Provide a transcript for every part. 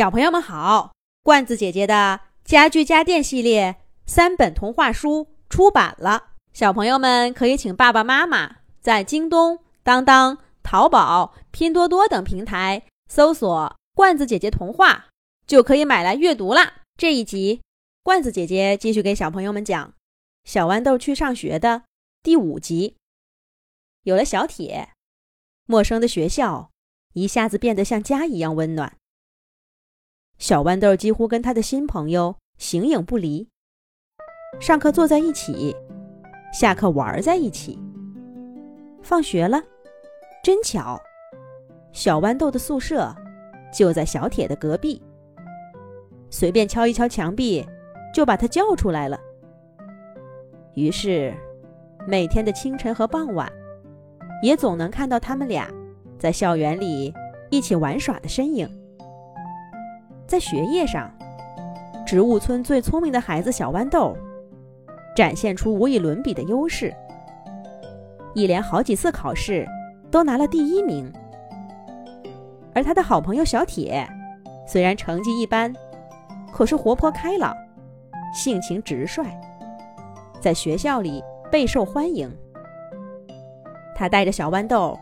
小朋友们好，罐子姐姐的家具家电系列三本童话书出版了，小朋友们可以请爸爸妈妈在京东、当当、淘宝、拼多多等平台搜索“罐子姐姐童话”，就可以买来阅读啦。这一集，罐子姐姐继续给小朋友们讲《小豌豆去上学》的第五集。有了小铁，陌生的学校一下子变得像家一样温暖。小豌豆几乎跟他的新朋友形影不离，上课坐在一起，下课玩在一起。放学了，真巧，小豌豆的宿舍就在小铁的隔壁，随便敲一敲墙壁，就把他叫出来了。于是，每天的清晨和傍晚，也总能看到他们俩在校园里一起玩耍的身影。在学业上，植物村最聪明的孩子小豌豆，展现出无与伦比的优势。一连好几次考试都拿了第一名。而他的好朋友小铁，虽然成绩一般，可是活泼开朗，性情直率，在学校里备受欢迎。他带着小豌豆，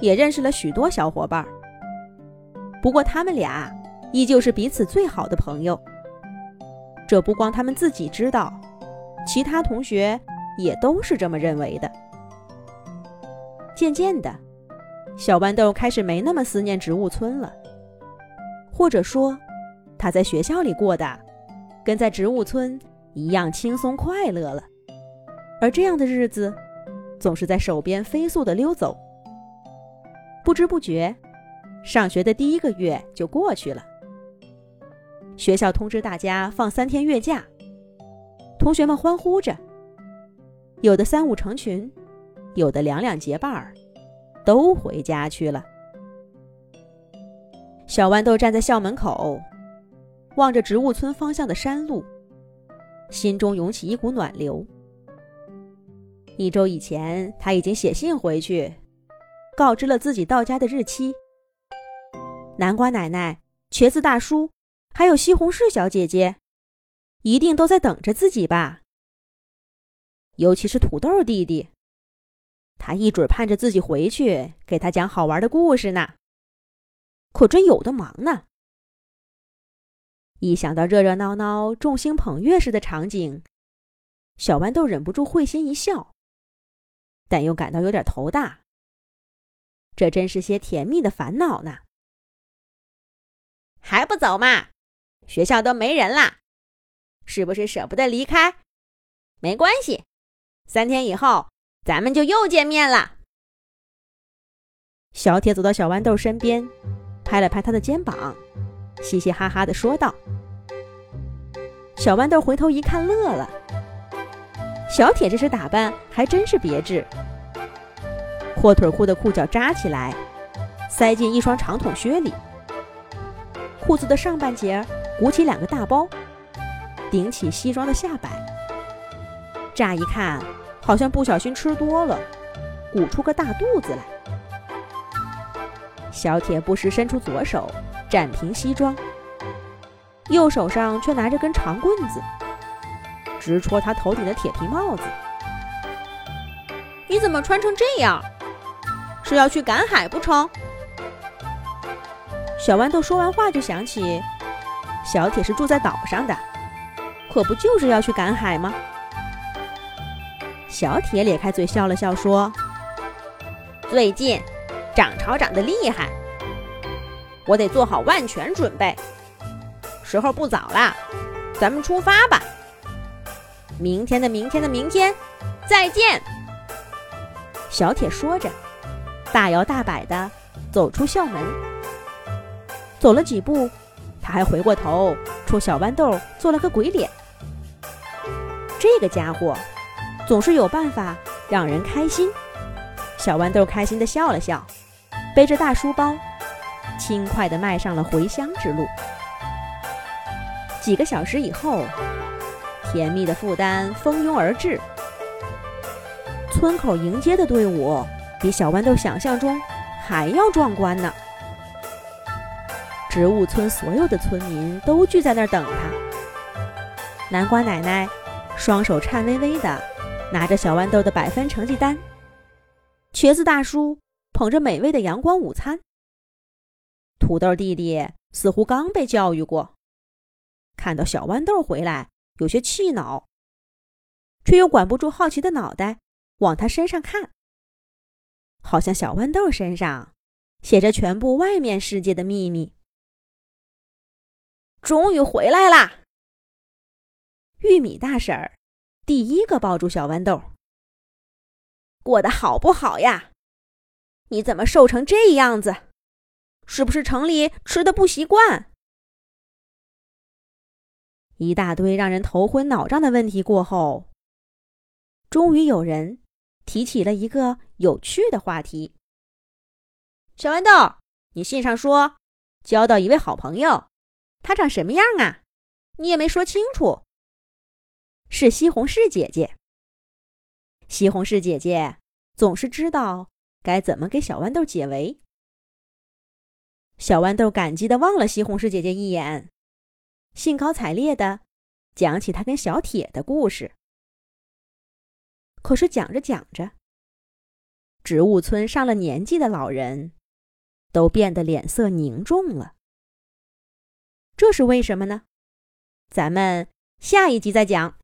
也认识了许多小伙伴。不过他们俩。依旧是彼此最好的朋友。这不光他们自己知道，其他同学也都是这么认为的。渐渐的，小豌豆开始没那么思念植物村了，或者说，他在学校里过的跟在植物村一样轻松快乐了。而这样的日子，总是在手边飞速的溜走，不知不觉，上学的第一个月就过去了。学校通知大家放三天月假，同学们欢呼着，有的三五成群，有的两两结伴儿，都回家去了。小豌豆站在校门口，望着植物村方向的山路，心中涌起一股暖流。一周以前，他已经写信回去，告知了自己到家的日期。南瓜奶奶、茄子大叔。还有西红柿小姐姐，一定都在等着自己吧。尤其是土豆弟弟，他一准盼着自己回去给他讲好玩的故事呢。可真有的忙呢！一想到热热闹闹、众星捧月似的场景，小豌豆忍不住会心一笑，但又感到有点头大。这真是些甜蜜的烦恼呢。还不走嘛！学校都没人啦，是不是舍不得离开？没关系，三天以后咱们就又见面了。小铁走到小豌豆身边，拍了拍他的肩膀，嘻嘻哈哈的说道：“小豌豆回头一看，乐了。小铁这身打扮还真是别致，阔腿裤的裤脚扎起来，塞进一双长筒靴里，裤子的上半截。”鼓起两个大包，顶起西装的下摆。乍一看，好像不小心吃多了，鼓出个大肚子来。小铁不时伸出左手展平西装，右手上却拿着根长棍子，直戳他头顶的铁皮帽子。你怎么穿成这样？是要去赶海不成？小豌豆说完话，就想起。小铁是住在岛上的，可不就是要去赶海吗？小铁咧开嘴笑了笑，说：“最近涨潮涨得厉害，我得做好万全准备。时候不早了，咱们出发吧。明天的明天的明天，再见。”小铁说着，大摇大摆地走出校门，走了几步。他还回过头冲小豌豆做了个鬼脸。这个家伙总是有办法让人开心。小豌豆开心地笑了笑，背着大书包，轻快地迈上了回乡之路。几个小时以后，甜蜜的负担蜂拥而至。村口迎接的队伍比小豌豆想象中还要壮观呢。植物村所有的村民都聚在那儿等他。南瓜奶奶双手颤巍巍的拿着小豌豆的百分成绩单，茄子大叔捧着美味的阳光午餐。土豆弟弟似乎刚被教育过，看到小豌豆回来，有些气恼，却又管不住好奇的脑袋往他身上看，好像小豌豆身上写着全部外面世界的秘密。终于回来啦！玉米大婶儿第一个抱住小豌豆，过得好不好呀？你怎么瘦成这样子？是不是城里吃的不习惯？一大堆让人头昏脑胀的问题过后，终于有人提起了一个有趣的话题。小豌豆，你信上说交到一位好朋友，他长什么样啊？你也没说清楚。是西红柿姐姐。西红柿姐姐总是知道该怎么给小豌豆解围。小豌豆感激的望了西红柿姐姐一眼，兴高采烈的讲起他跟小铁的故事。可是讲着讲着，植物村上了年纪的老人都变得脸色凝重了。这是为什么呢？咱们下一集再讲。